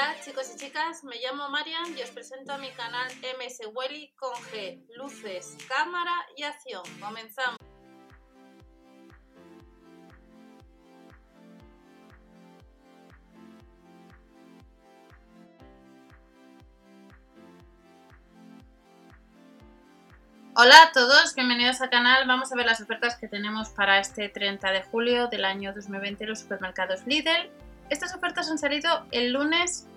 Hola chicos y chicas, me llamo Marian y os presento a mi canal MS Welly con G, luces, cámara y acción. Comenzamos. Hola a todos, bienvenidos al canal. Vamos a ver las ofertas que tenemos para este 30 de julio del año 2020 en los supermercados Lidl. Estas ofertas han salido el lunes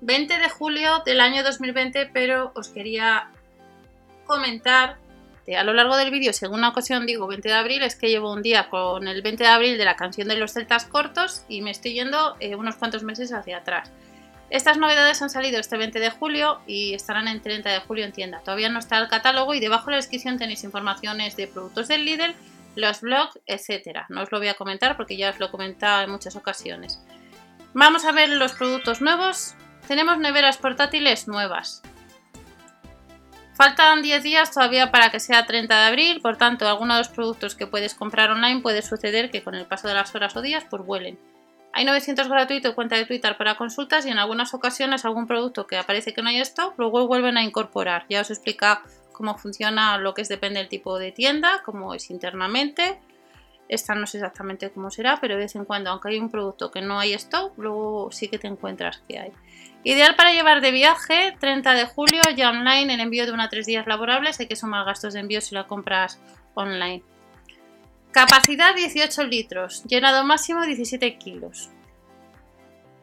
20 de julio del año 2020, pero os quería comentar a lo largo del vídeo, según una ocasión digo 20 de abril, es que llevo un día con el 20 de abril de la canción de los celtas cortos y me estoy yendo eh, unos cuantos meses hacia atrás. Estas novedades han salido este 20 de julio y estarán en 30 de julio en tienda. Todavía no está el catálogo y debajo de la descripción tenéis informaciones de productos del Lidl, los blogs, etcétera. No os lo voy a comentar porque ya os lo he comentado en muchas ocasiones. Vamos a ver los productos nuevos. Tenemos neveras portátiles nuevas. Faltan 10 días todavía para que sea 30 de abril, por tanto, algunos de los productos que puedes comprar online puede suceder que con el paso de las horas o días pues vuelen. Hay 900 gratuito cuenta de Twitter para consultas y en algunas ocasiones algún producto que aparece que no hay stock, luego vuelven a incorporar. Ya os he explicado cómo funciona lo que es depende del tipo de tienda, cómo es internamente. Esta no sé exactamente cómo será, pero de vez en cuando, aunque hay un producto que no hay stock, luego sí que te encuentras que hay. Ideal para llevar de viaje, 30 de julio, ya online, en envío de una a 3 días laborables. Hay que sumar gastos de envío si la compras online. Capacidad 18 litros, llenado máximo 17 kilos.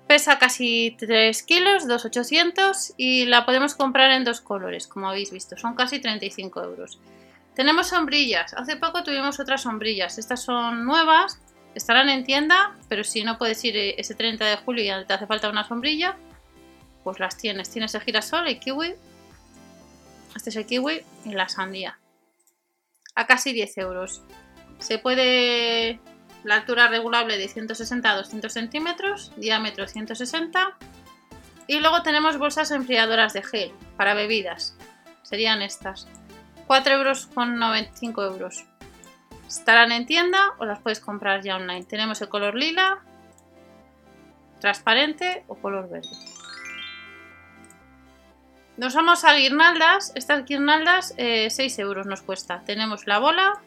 Pesa casi 3 kilos, 2,800 y la podemos comprar en dos colores, como habéis visto, son casi 35 euros. Tenemos sombrillas, hace poco tuvimos otras sombrillas, estas son nuevas, estarán en tienda, pero si no puedes ir ese 30 de julio y te hace falta una sombrilla, pues las tienes. Tienes el girasol, el kiwi, este es el kiwi y la sandía, a casi 10 euros. Se puede la altura regulable de 160 a 200 centímetros, diámetro 160 y luego tenemos bolsas enfriadoras de gel para bebidas, serían estas, 4 euros con 95 euros. Estarán en tienda o las puedes comprar ya online. Tenemos el color lila, transparente o color verde. Nos vamos a guirnaldas. Estas guirnaldas 6 eh, euros nos cuesta. Tenemos la bola,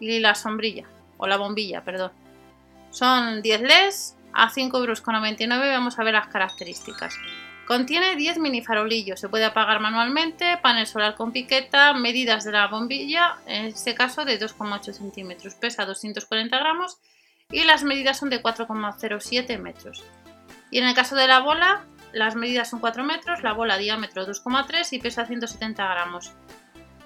y la sombrilla, o la bombilla, perdón. Son 10 LEDs a 5,99 euros. Vamos a ver las características. Contiene 10 mini farolillos, se puede apagar manualmente, panel solar con piqueta, medidas de la bombilla, en este caso de 2,8 centímetros, pesa 240 gramos y las medidas son de 4,07 metros. Y en el caso de la bola, las medidas son 4 metros, la bola diámetro 2,3 y pesa 170 gramos.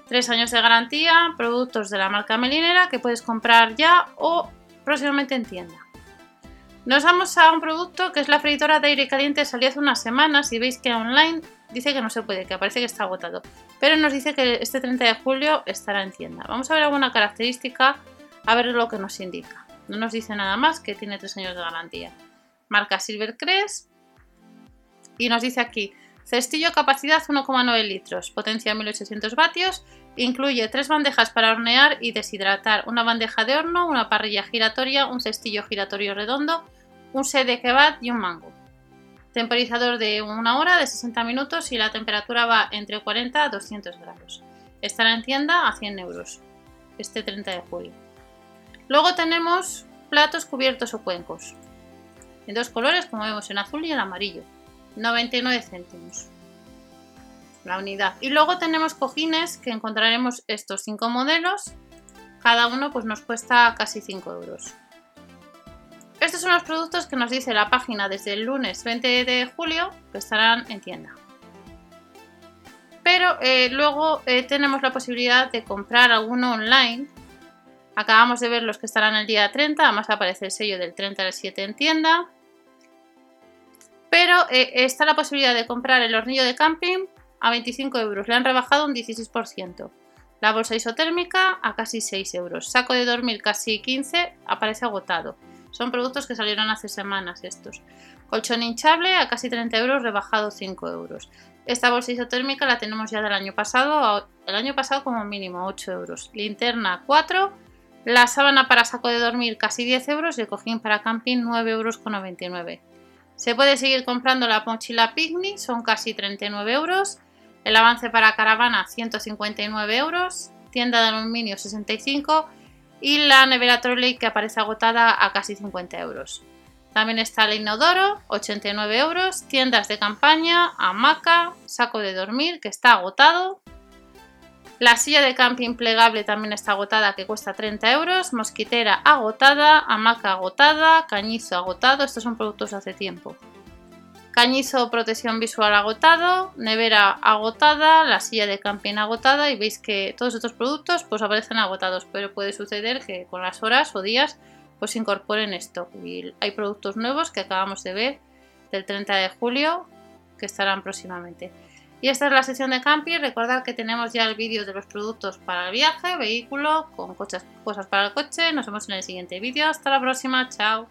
Tres años de garantía, productos de la marca Melinera que puedes comprar ya o próximamente en tienda. Nos vamos a un producto que es la freidora de aire caliente, salió hace unas semanas y veis que online dice que no se puede, que aparece que está agotado. Pero nos dice que este 30 de julio estará en tienda. Vamos a ver alguna característica, a ver lo que nos indica. No nos dice nada más que tiene tres años de garantía. Marca Silvercrest y nos dice aquí Cestillo capacidad 1,9 litros, potencia 1800 vatios, incluye tres bandejas para hornear y deshidratar, una bandeja de horno, una parrilla giratoria, un cestillo giratorio redondo, un set de kebab y un mango. Temporizador de una hora de 60 minutos y la temperatura va entre 40 a 200 grados. Estará en tienda a 100 euros este 30 de julio. Luego tenemos platos cubiertos o cuencos en dos colores como vemos en azul y en amarillo. 99 céntimos la unidad. Y luego tenemos cojines que encontraremos estos cinco modelos. Cada uno pues nos cuesta casi 5 euros. Estos son los productos que nos dice la página desde el lunes 20 de julio que estarán en tienda. Pero eh, luego eh, tenemos la posibilidad de comprar alguno online. Acabamos de ver los que estarán el día 30, además aparece el sello del 30 al 7 en tienda. Pero eh, está la posibilidad de comprar el hornillo de camping a 25 euros. Le han rebajado un 16%. La bolsa isotérmica a casi 6 euros. Saco de dormir casi 15, aparece agotado. Son productos que salieron hace semanas estos. Colchón hinchable a casi 30 euros, rebajado 5 euros. Esta bolsa isotérmica la tenemos ya del año pasado, el año pasado como mínimo 8 euros. Linterna 4, la sábana para saco de dormir casi 10 euros y el cojín para camping 9 euros con 99. Se puede seguir comprando la mochila Picnic, son casi 39 euros. El avance para caravana 159 euros. Tienda de aluminio 65 y la nevera trolley que aparece agotada a casi 50 euros. También está el inodoro, 89 euros, tiendas de campaña, hamaca, saco de dormir que está agotado. La silla de camping plegable también está agotada que cuesta 30 euros, mosquitera agotada, hamaca agotada, cañizo agotado, estos son productos hace tiempo. Cañizo protección visual agotado, nevera agotada, la silla de camping agotada y veis que todos estos productos pues aparecen agotados, pero puede suceder que con las horas o días pues incorporen esto. Y hay productos nuevos que acabamos de ver del 30 de julio que estarán próximamente. Y esta es la sección de camping. Recordad que tenemos ya el vídeo de los productos para el viaje, vehículo, con cosas para el coche. Nos vemos en el siguiente vídeo. Hasta la próxima. Chao.